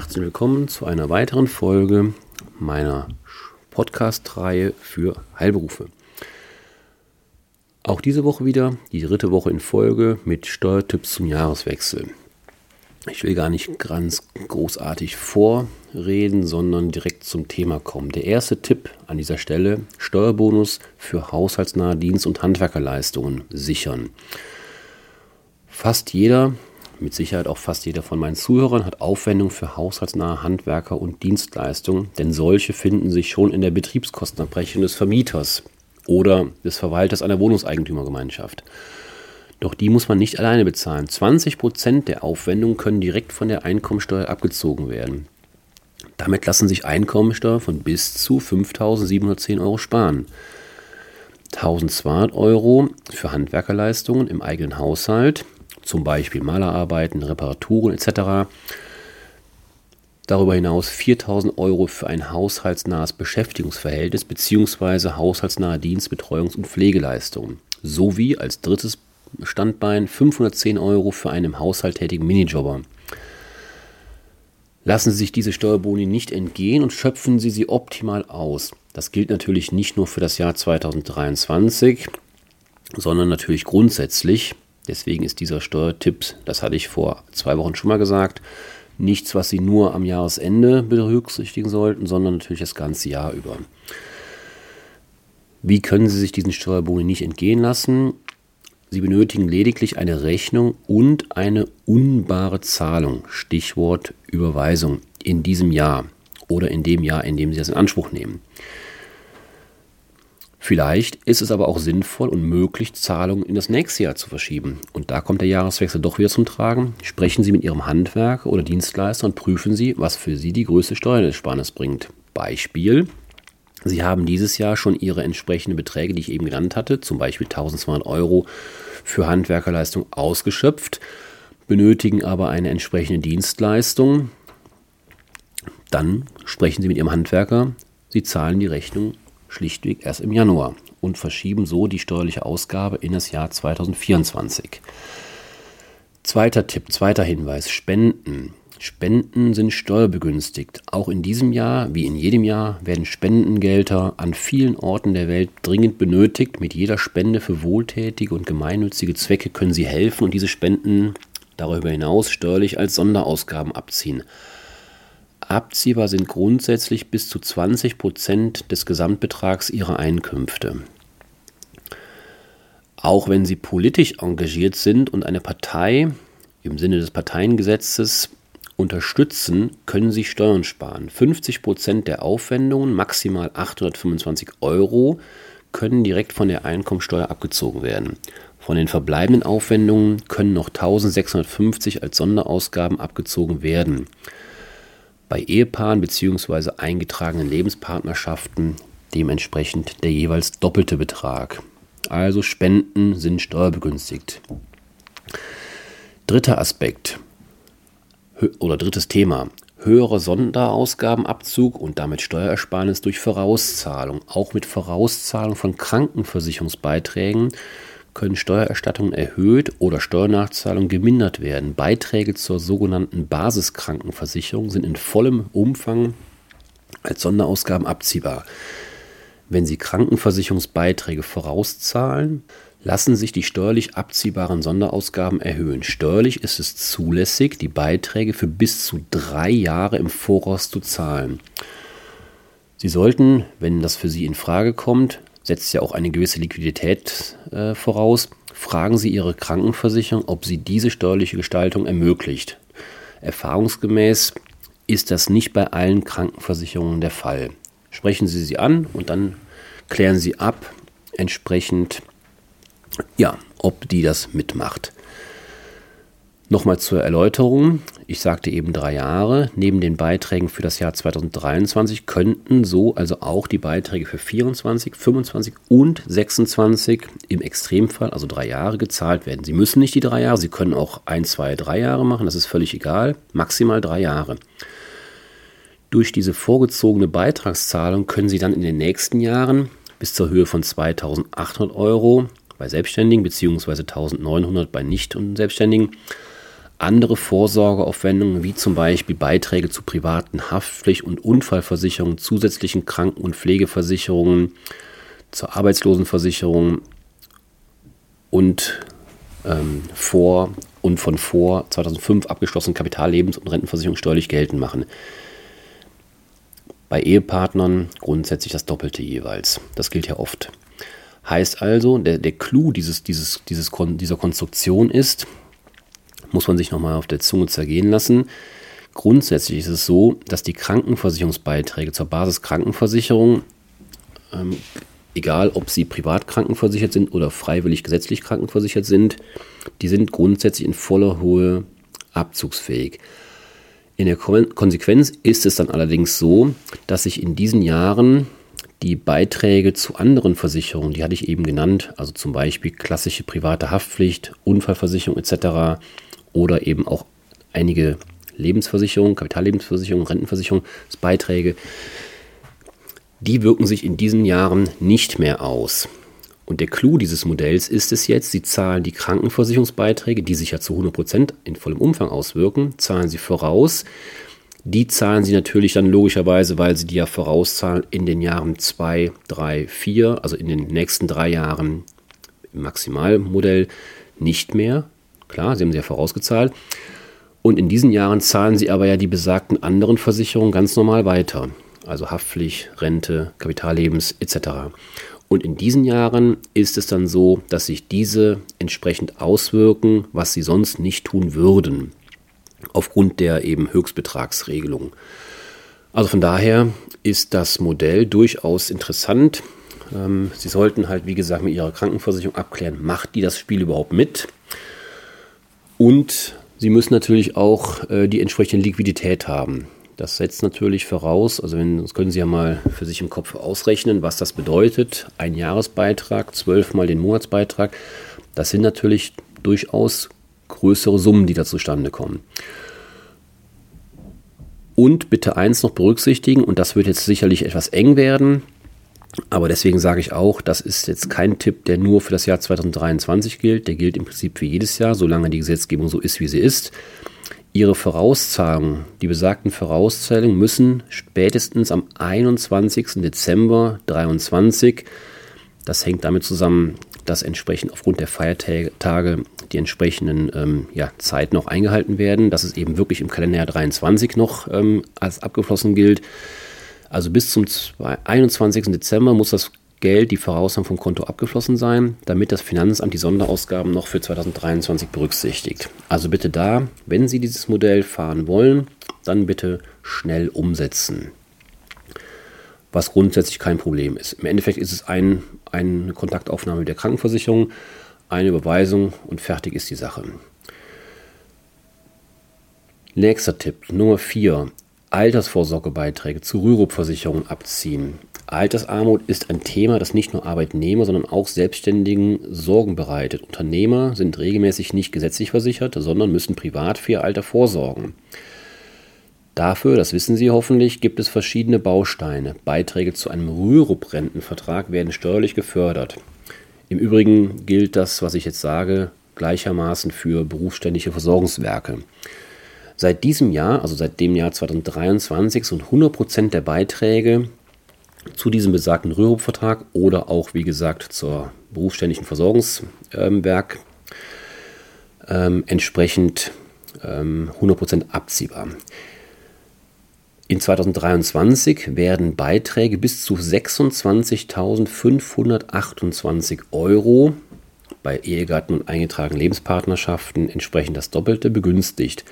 Herzlich willkommen zu einer weiteren Folge meiner Podcast-Reihe für Heilberufe. Auch diese Woche wieder die dritte Woche in Folge mit Steuertipps zum Jahreswechsel. Ich will gar nicht ganz großartig vorreden, sondern direkt zum Thema kommen. Der erste Tipp an dieser Stelle: Steuerbonus für haushaltsnahe Dienst- und Handwerkerleistungen sichern. Fast jeder mit Sicherheit auch fast jeder von meinen Zuhörern hat Aufwendungen für haushaltsnahe Handwerker und Dienstleistungen, denn solche finden sich schon in der Betriebskostenabrechnung des Vermieters oder des Verwalters einer Wohnungseigentümergemeinschaft. Doch die muss man nicht alleine bezahlen. 20 Prozent der Aufwendungen können direkt von der Einkommensteuer abgezogen werden. Damit lassen sich Einkommensteuer von bis zu 5.710 Euro sparen. 1.200 Euro für Handwerkerleistungen im eigenen Haushalt zum Beispiel Malerarbeiten, Reparaturen etc. Darüber hinaus 4000 Euro für ein haushaltsnahes Beschäftigungsverhältnis bzw. haushaltsnahe Dienst-, Betreuungs- und Pflegeleistungen. Sowie als drittes Standbein 510 Euro für einen im Haushalt tätigen Minijobber. Lassen Sie sich diese Steuerboni nicht entgehen und schöpfen Sie sie optimal aus. Das gilt natürlich nicht nur für das Jahr 2023, sondern natürlich grundsätzlich. Deswegen ist dieser Steuertipp, das hatte ich vor zwei Wochen schon mal gesagt, nichts, was Sie nur am Jahresende berücksichtigen sollten, sondern natürlich das ganze Jahr über. Wie können Sie sich diesen Steuerboni nicht entgehen lassen? Sie benötigen lediglich eine Rechnung und eine unbare Zahlung, Stichwort Überweisung, in diesem Jahr oder in dem Jahr, in dem Sie das in Anspruch nehmen. Vielleicht ist es aber auch sinnvoll und möglich, Zahlungen in das nächste Jahr zu verschieben. Und da kommt der Jahreswechsel doch wieder zum Tragen. Sprechen Sie mit Ihrem Handwerker oder Dienstleister und prüfen Sie, was für Sie die größte Steuerersparnis bringt. Beispiel. Sie haben dieses Jahr schon Ihre entsprechenden Beträge, die ich eben genannt hatte, zum Beispiel 1200 Euro für Handwerkerleistung ausgeschöpft, benötigen aber eine entsprechende Dienstleistung. Dann sprechen Sie mit Ihrem Handwerker, Sie zahlen die Rechnung schlichtweg erst im Januar und verschieben so die steuerliche Ausgabe in das Jahr 2024. Zweiter Tipp, zweiter Hinweis, Spenden. Spenden sind steuerbegünstigt. Auch in diesem Jahr, wie in jedem Jahr, werden Spendengelder an vielen Orten der Welt dringend benötigt. Mit jeder Spende für wohltätige und gemeinnützige Zwecke können Sie helfen und diese Spenden darüber hinaus steuerlich als Sonderausgaben abziehen. Abziehbar sind grundsätzlich bis zu 20 Prozent des Gesamtbetrags ihrer Einkünfte. Auch wenn sie politisch engagiert sind und eine Partei im Sinne des Parteiengesetzes unterstützen, können sie Steuern sparen. 50 Prozent der Aufwendungen, maximal 825 Euro, können direkt von der Einkommensteuer abgezogen werden. Von den verbleibenden Aufwendungen können noch 1650 als Sonderausgaben abgezogen werden bei Ehepaaren bzw. eingetragenen Lebenspartnerschaften dementsprechend der jeweils doppelte Betrag. Also Spenden sind steuerbegünstigt. Dritter Aspekt oder drittes Thema. Höhere Sonderausgabenabzug und damit Steuerersparnis durch Vorauszahlung. Auch mit Vorauszahlung von Krankenversicherungsbeiträgen können Steuererstattungen erhöht oder Steuernachzahlungen gemindert werden. Beiträge zur sogenannten Basiskrankenversicherung sind in vollem Umfang als Sonderausgaben abziehbar. Wenn Sie Krankenversicherungsbeiträge vorauszahlen, lassen sich die steuerlich abziehbaren Sonderausgaben erhöhen. Steuerlich ist es zulässig, die Beiträge für bis zu drei Jahre im Voraus zu zahlen. Sie sollten, wenn das für Sie in Frage kommt, setzt ja auch eine gewisse Liquidität äh, voraus. Fragen Sie Ihre Krankenversicherung, ob sie diese steuerliche Gestaltung ermöglicht. Erfahrungsgemäß ist das nicht bei allen Krankenversicherungen der Fall. Sprechen Sie sie an und dann klären Sie ab, entsprechend, ja, ob die das mitmacht. Nochmal zur Erläuterung. Ich sagte eben drei Jahre. Neben den Beiträgen für das Jahr 2023 könnten so also auch die Beiträge für 24, 25 und 26 im Extremfall, also drei Jahre, gezahlt werden. Sie müssen nicht die drei Jahre, Sie können auch ein, zwei, drei Jahre machen, das ist völlig egal. Maximal drei Jahre. Durch diese vorgezogene Beitragszahlung können Sie dann in den nächsten Jahren bis zur Höhe von 2800 Euro bei Selbstständigen bzw. 1900 bei Nicht- und Selbstständigen andere Vorsorgeaufwendungen, wie zum Beispiel Beiträge zu privaten Haftpflicht- und Unfallversicherungen, zusätzlichen Kranken- und Pflegeversicherungen, zur Arbeitslosenversicherung und ähm, vor und von vor 2005 abgeschlossenen Kapitallebens- und Rentenversicherung steuerlich geltend machen. Bei Ehepartnern grundsätzlich das Doppelte jeweils. Das gilt ja oft. Heißt also, der, der Clou dieses, dieses, dieses, dieser Konstruktion ist, muss man sich nochmal auf der Zunge zergehen lassen. Grundsätzlich ist es so, dass die Krankenversicherungsbeiträge zur Basiskrankenversicherung, ähm, egal ob sie privat krankenversichert sind oder freiwillig gesetzlich krankenversichert sind, die sind grundsätzlich in voller Höhe abzugsfähig. In der Konsequenz ist es dann allerdings so, dass sich in diesen Jahren die Beiträge zu anderen Versicherungen, die hatte ich eben genannt, also zum Beispiel klassische private Haftpflicht, Unfallversicherung etc., oder eben auch einige Lebensversicherungen, Kapitallebensversicherungen, Rentenversicherungsbeiträge, die wirken sich in diesen Jahren nicht mehr aus. Und der Clou dieses Modells ist es jetzt, Sie zahlen die Krankenversicherungsbeiträge, die sich ja zu 100% in vollem Umfang auswirken, zahlen Sie voraus. Die zahlen Sie natürlich dann logischerweise, weil Sie die ja vorauszahlen in den Jahren 2, 3, 4, also in den nächsten drei Jahren im Maximalmodell nicht mehr. Klar, sie haben sie ja vorausgezahlt. Und in diesen Jahren zahlen sie aber ja die besagten anderen Versicherungen ganz normal weiter. Also Haftpflicht, Rente, Kapitallebens etc. Und in diesen Jahren ist es dann so, dass sich diese entsprechend auswirken, was sie sonst nicht tun würden. Aufgrund der eben Höchstbetragsregelung. Also von daher ist das Modell durchaus interessant. Ähm, sie sollten halt, wie gesagt, mit Ihrer Krankenversicherung abklären, macht die das Spiel überhaupt mit? Und Sie müssen natürlich auch äh, die entsprechende Liquidität haben. Das setzt natürlich voraus, also wenn, das können Sie ja mal für sich im Kopf ausrechnen, was das bedeutet. Ein Jahresbeitrag, zwölfmal den Monatsbeitrag. Das sind natürlich durchaus größere Summen, die da zustande kommen. Und bitte eins noch berücksichtigen, und das wird jetzt sicherlich etwas eng werden, aber deswegen sage ich auch, das ist jetzt kein Tipp, der nur für das Jahr 2023 gilt. Der gilt im Prinzip für jedes Jahr, solange die Gesetzgebung so ist, wie sie ist. Ihre Vorauszahlungen, die besagten Vorauszahlungen müssen spätestens am 21. Dezember 2023, das hängt damit zusammen, dass entsprechend aufgrund der Feiertage die entsprechenden ähm, ja, Zeiten noch eingehalten werden, dass es eben wirklich im Kalenderjahr 23 noch ähm, als abgeschlossen gilt. Also bis zum 21. Dezember muss das Geld, die Vorauszahlung vom Konto abgeschlossen sein, damit das Finanzamt die Sonderausgaben noch für 2023 berücksichtigt. Also bitte da, wenn Sie dieses Modell fahren wollen, dann bitte schnell umsetzen. Was grundsätzlich kein Problem ist. Im Endeffekt ist es ein, eine Kontaktaufnahme mit der Krankenversicherung, eine Überweisung und fertig ist die Sache. Nächster Tipp, Nummer 4. Altersvorsorgebeiträge zu Rürup-Versicherungen abziehen. Altersarmut ist ein Thema, das nicht nur Arbeitnehmer, sondern auch Selbstständigen Sorgen bereitet. Unternehmer sind regelmäßig nicht gesetzlich versichert, sondern müssen privat für ihr Alter vorsorgen. Dafür, das wissen Sie hoffentlich, gibt es verschiedene Bausteine. Beiträge zu einem Rürup-Rentenvertrag werden steuerlich gefördert. Im Übrigen gilt das, was ich jetzt sage, gleichermaßen für berufsständische Versorgungswerke. Seit diesem Jahr, also seit dem Jahr 2023, sind 100% der Beiträge zu diesem besagten Rürup-Vertrag oder auch, wie gesagt, zur berufsständischen Versorgungswerk ähm, entsprechend ähm, 100% abziehbar. In 2023 werden Beiträge bis zu 26.528 Euro bei Ehegatten und eingetragenen Lebenspartnerschaften entsprechend das Doppelte begünstigt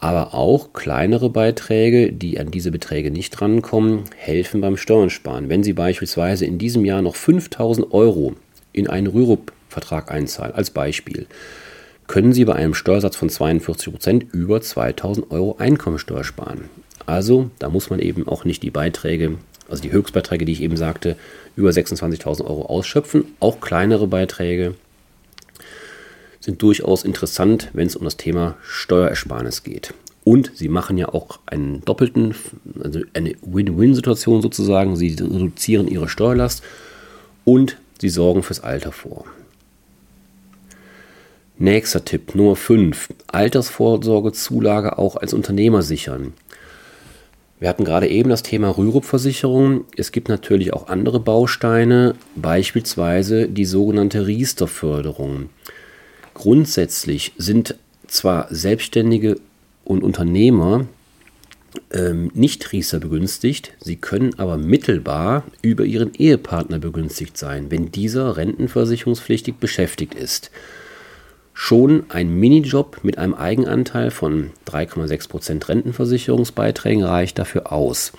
aber auch kleinere Beiträge, die an diese Beträge nicht rankommen, helfen beim Steuernsparen. Wenn Sie beispielsweise in diesem Jahr noch 5000 Euro in einen Rürup-Vertrag einzahlen, als Beispiel, können Sie bei einem Steuersatz von 42 Prozent über 2000 Euro Einkommensteuer sparen. Also, da muss man eben auch nicht die Beiträge, also die Höchstbeiträge, die ich eben sagte, über 26.000 Euro ausschöpfen. Auch kleinere Beiträge sind durchaus interessant, wenn es um das Thema Steuerersparnis geht. Und sie machen ja auch einen doppelten, also eine Win-Win-Situation sozusagen. Sie reduzieren ihre Steuerlast und sie sorgen fürs Alter vor. Nächster Tipp, Nummer 5. Altersvorsorgezulage auch als Unternehmer sichern. Wir hatten gerade eben das Thema Rürup-Versicherung. Es gibt natürlich auch andere Bausteine, beispielsweise die sogenannte Riester-Förderung. Grundsätzlich sind zwar Selbstständige und Unternehmer ähm, nicht Riester begünstigt, sie können aber mittelbar über ihren Ehepartner begünstigt sein, wenn dieser rentenversicherungspflichtig beschäftigt ist. Schon ein Minijob mit einem Eigenanteil von 3,6% Rentenversicherungsbeiträgen reicht dafür aus.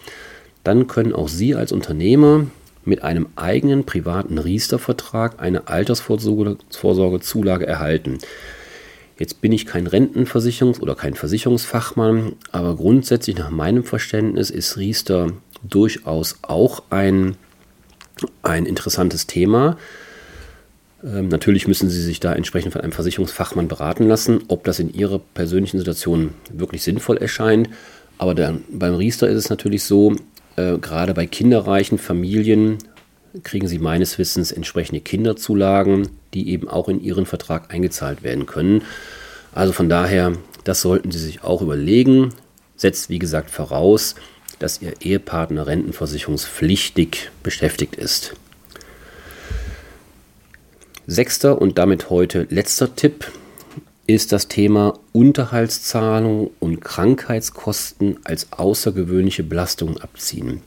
Dann können auch Sie als Unternehmer mit einem eigenen privaten Riester-Vertrag eine Altersvorsorgezulage erhalten. Jetzt bin ich kein Rentenversicherungs- oder kein Versicherungsfachmann, aber grundsätzlich nach meinem Verständnis ist Riester durchaus auch ein, ein interessantes Thema. Ähm, natürlich müssen Sie sich da entsprechend von einem Versicherungsfachmann beraten lassen, ob das in Ihrer persönlichen Situation wirklich sinnvoll erscheint. Aber der, beim Riester ist es natürlich so, äh, gerade bei kinderreichen Familien kriegen Sie meines Wissens entsprechende Kinderzulagen, die eben auch in Ihren Vertrag eingezahlt werden können. Also von daher, das sollten Sie sich auch überlegen. Setzt, wie gesagt, voraus, dass Ihr Ehepartner rentenversicherungspflichtig beschäftigt ist. Sechster und damit heute letzter Tipp ist das Thema Unterhaltszahlung und Krankheitskosten als außergewöhnliche Belastung abziehen.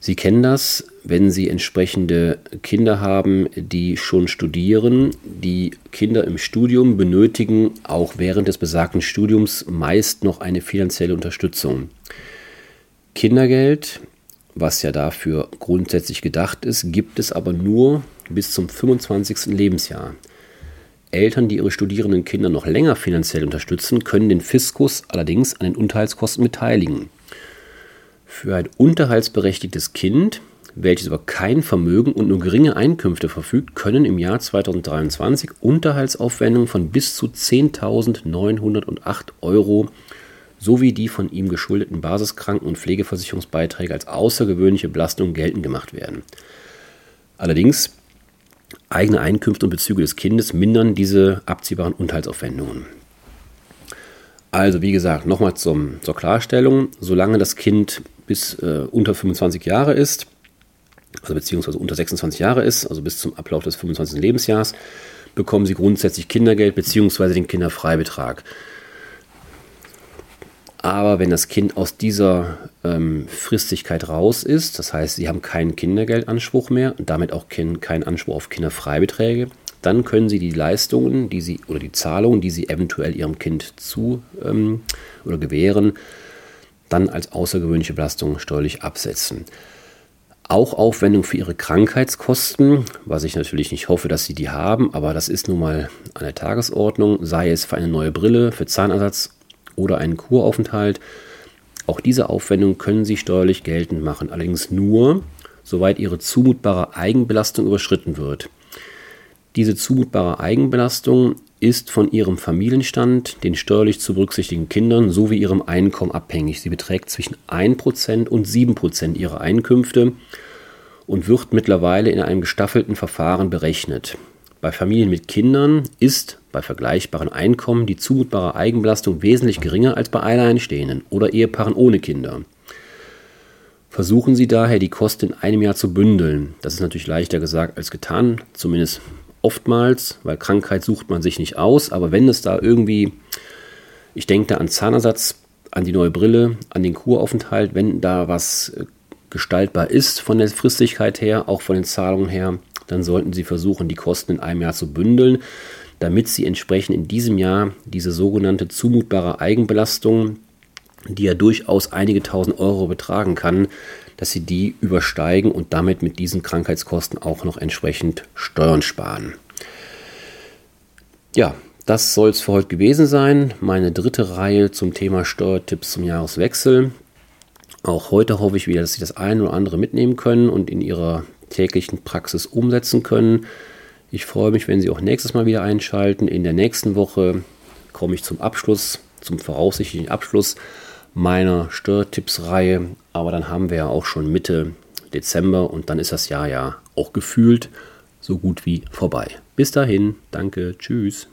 Sie kennen das, wenn Sie entsprechende Kinder haben, die schon studieren. Die Kinder im Studium benötigen auch während des besagten Studiums meist noch eine finanzielle Unterstützung. Kindergeld, was ja dafür grundsätzlich gedacht ist, gibt es aber nur bis zum 25. Lebensjahr. Eltern, die ihre studierenden Kinder noch länger finanziell unterstützen, können den Fiskus allerdings an den Unterhaltskosten beteiligen. Für ein unterhaltsberechtigtes Kind, welches über kein Vermögen und nur geringe Einkünfte verfügt, können im Jahr 2023 Unterhaltsaufwendungen von bis zu 10.908 Euro sowie die von ihm geschuldeten Basiskranken- und Pflegeversicherungsbeiträge als außergewöhnliche Belastung geltend gemacht werden. Allerdings eigene Einkünfte und Bezüge des Kindes mindern diese abziehbaren Unterhaltsaufwendungen. Also wie gesagt, nochmal zur Klarstellung, solange das Kind bis äh, unter 25 Jahre ist, also beziehungsweise unter 26 Jahre ist, also bis zum Ablauf des 25. Lebensjahres, bekommen sie grundsätzlich Kindergeld beziehungsweise den Kinderfreibetrag. Aber wenn das Kind aus dieser ähm, Fristigkeit raus ist, das heißt, sie haben keinen Kindergeldanspruch mehr und damit auch keinen Anspruch auf Kinderfreibeträge, dann können sie die Leistungen, die sie oder die Zahlungen, die sie eventuell ihrem Kind zu ähm, oder gewähren, dann als außergewöhnliche Belastung steuerlich absetzen. Auch Aufwendung für ihre Krankheitskosten, was ich natürlich nicht hoffe, dass sie die haben, aber das ist nun mal an der Tagesordnung, sei es für eine neue Brille, für Zahnersatz oder einen Kuraufenthalt. Auch diese Aufwendungen können Sie steuerlich geltend machen, allerdings nur, soweit Ihre zumutbare Eigenbelastung überschritten wird. Diese zumutbare Eigenbelastung ist von Ihrem Familienstand, den steuerlich zu berücksichtigen Kindern sowie Ihrem Einkommen abhängig. Sie beträgt zwischen 1% und 7% Ihrer Einkünfte und wird mittlerweile in einem gestaffelten Verfahren berechnet. Bei Familien mit Kindern ist bei vergleichbaren Einkommen die zumutbare Eigenbelastung wesentlich geringer als bei Alleinstehenden oder Ehepaaren ohne Kinder. Versuchen Sie daher, die Kosten in einem Jahr zu bündeln. Das ist natürlich leichter gesagt als getan, zumindest oftmals, weil Krankheit sucht man sich nicht aus. Aber wenn es da irgendwie, ich denke da an Zahnersatz, an die neue Brille, an den Kuraufenthalt, wenn da was äh, gestaltbar ist von der Fristigkeit her, auch von den Zahlungen her, dann sollten Sie versuchen, die Kosten in einem Jahr zu bündeln, damit Sie entsprechend in diesem Jahr diese sogenannte zumutbare Eigenbelastung, die ja durchaus einige tausend Euro betragen kann, dass Sie die übersteigen und damit mit diesen Krankheitskosten auch noch entsprechend Steuern sparen. Ja, das soll es für heute gewesen sein. Meine dritte Reihe zum Thema Steuertipps zum Jahreswechsel. Auch heute hoffe ich wieder, dass Sie das eine oder andere mitnehmen können und in Ihrer täglichen Praxis umsetzen können. Ich freue mich, wenn Sie auch nächstes Mal wieder einschalten. In der nächsten Woche komme ich zum Abschluss, zum voraussichtlichen Abschluss meiner Steuertipps-Reihe. Aber dann haben wir ja auch schon Mitte Dezember und dann ist das Jahr ja auch gefühlt so gut wie vorbei. Bis dahin, danke, tschüss.